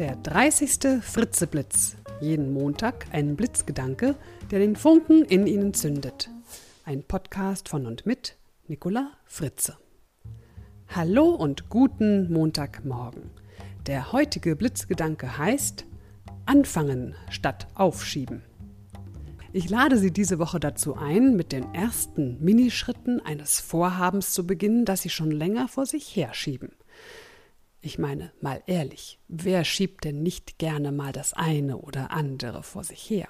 Der 30. Fritzeblitz. Jeden Montag ein Blitzgedanke, der den Funken in Ihnen zündet. Ein Podcast von und mit Nicola Fritze. Hallo und guten Montagmorgen. Der heutige Blitzgedanke heißt Anfangen statt Aufschieben. Ich lade Sie diese Woche dazu ein, mit den ersten Minischritten eines Vorhabens zu beginnen, das Sie schon länger vor sich herschieben. Ich meine, mal ehrlich, wer schiebt denn nicht gerne mal das eine oder andere vor sich her?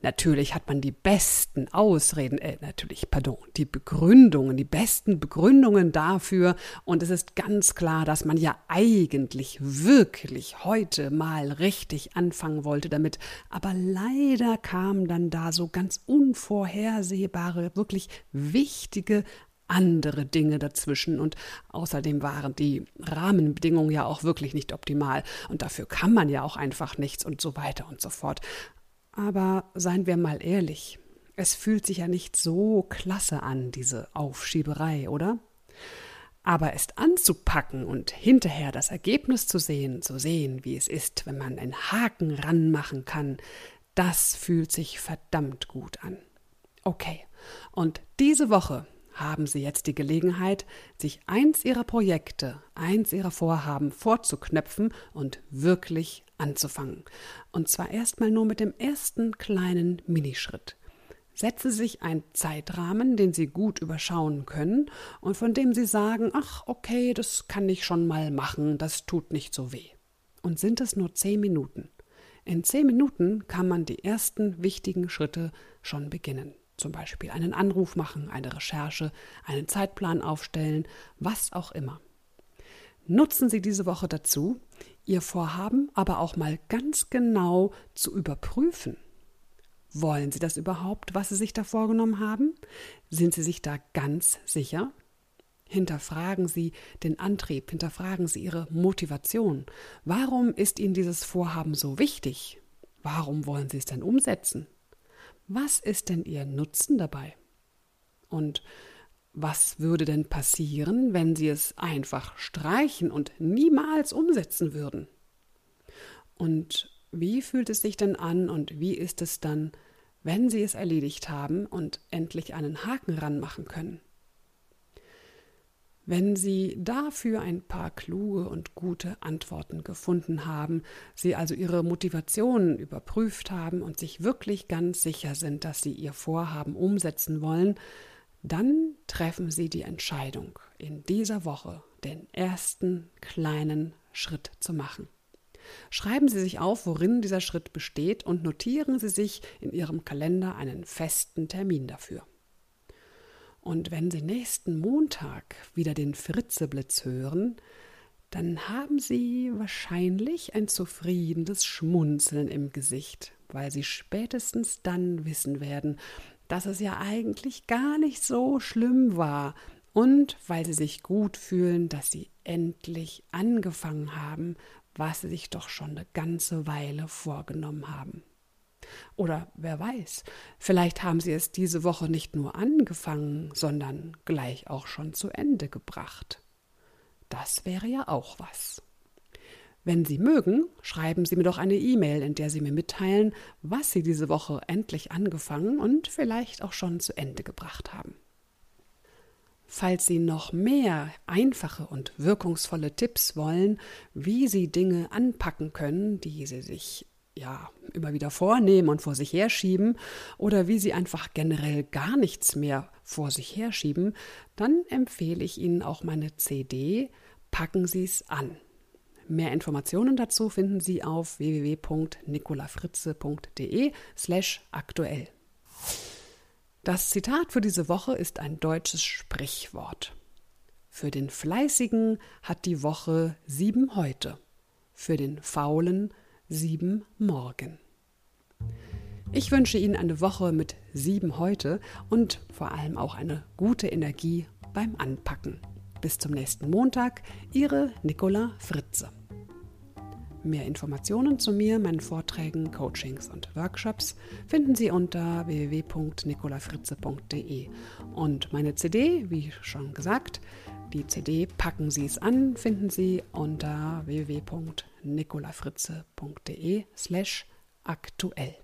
Natürlich hat man die besten Ausreden, äh, natürlich, pardon, die Begründungen, die besten Begründungen dafür. Und es ist ganz klar, dass man ja eigentlich wirklich heute mal richtig anfangen wollte damit. Aber leider kamen dann da so ganz unvorhersehbare, wirklich wichtige andere Dinge dazwischen und außerdem waren die Rahmenbedingungen ja auch wirklich nicht optimal und dafür kann man ja auch einfach nichts und so weiter und so fort. Aber seien wir mal ehrlich, es fühlt sich ja nicht so klasse an, diese Aufschieberei, oder? Aber es anzupacken und hinterher das Ergebnis zu sehen, zu sehen, wie es ist, wenn man einen Haken ranmachen kann, das fühlt sich verdammt gut an. Okay, und diese Woche haben Sie jetzt die Gelegenheit, sich eins Ihrer Projekte, eins Ihrer Vorhaben vorzuknöpfen und wirklich anzufangen. Und zwar erstmal nur mit dem ersten kleinen Minischritt. Setzen Sie sich einen Zeitrahmen, den Sie gut überschauen können und von dem Sie sagen, ach okay, das kann ich schon mal machen, das tut nicht so weh. Und sind es nur zehn Minuten. In zehn Minuten kann man die ersten wichtigen Schritte schon beginnen. Zum Beispiel einen Anruf machen, eine Recherche, einen Zeitplan aufstellen, was auch immer. Nutzen Sie diese Woche dazu, Ihr Vorhaben aber auch mal ganz genau zu überprüfen. Wollen Sie das überhaupt, was Sie sich da vorgenommen haben? Sind Sie sich da ganz sicher? Hinterfragen Sie den Antrieb, hinterfragen Sie Ihre Motivation. Warum ist Ihnen dieses Vorhaben so wichtig? Warum wollen Sie es denn umsetzen? Was ist denn Ihr Nutzen dabei? Und was würde denn passieren, wenn Sie es einfach streichen und niemals umsetzen würden? Und wie fühlt es sich denn an und wie ist es dann, wenn Sie es erledigt haben und endlich einen Haken ranmachen können? Wenn Sie dafür ein paar kluge und gute Antworten gefunden haben, Sie also Ihre Motivationen überprüft haben und sich wirklich ganz sicher sind, dass Sie Ihr Vorhaben umsetzen wollen, dann treffen Sie die Entscheidung, in dieser Woche den ersten kleinen Schritt zu machen. Schreiben Sie sich auf, worin dieser Schritt besteht und notieren Sie sich in Ihrem Kalender einen festen Termin dafür. Und wenn Sie nächsten Montag wieder den Fritzeblitz hören, dann haben Sie wahrscheinlich ein zufriedenes Schmunzeln im Gesicht, weil Sie spätestens dann wissen werden, dass es ja eigentlich gar nicht so schlimm war und weil sie sich gut fühlen, dass sie endlich angefangen haben, was sie sich doch schon eine ganze Weile vorgenommen haben. Oder wer weiß, vielleicht haben sie es diese Woche nicht nur angefangen, sondern gleich auch schon zu Ende gebracht. Das wäre ja auch was. Wenn Sie mögen, schreiben Sie mir doch eine E-Mail, in der Sie mir mitteilen, was Sie diese Woche endlich angefangen und vielleicht auch schon zu Ende gebracht haben. Falls Sie noch mehr einfache und wirkungsvolle Tipps wollen, wie Sie Dinge anpacken können, die Sie sich ja immer wieder vornehmen und vor sich herschieben, oder wie Sie einfach generell gar nichts mehr vor sich herschieben, dann empfehle ich Ihnen auch meine CD Packen Sie es an. Mehr Informationen dazu finden Sie auf www.nicolafritze.de slash aktuell. Das Zitat für diese Woche ist ein deutsches Sprichwort. Für den Fleißigen hat die Woche sieben heute, für den Faulen sieben morgen. Ich wünsche Ihnen eine Woche mit sieben heute und vor allem auch eine gute Energie beim Anpacken. Bis zum nächsten Montag, Ihre Nicola Fritze. Mehr Informationen zu mir, meinen Vorträgen, Coachings und Workshops finden Sie unter www.nicolafritze.de. Und meine CD, wie schon gesagt, Die CD Packen Sie es an finden Sie unter www.nicolafritze.de slash aktuell.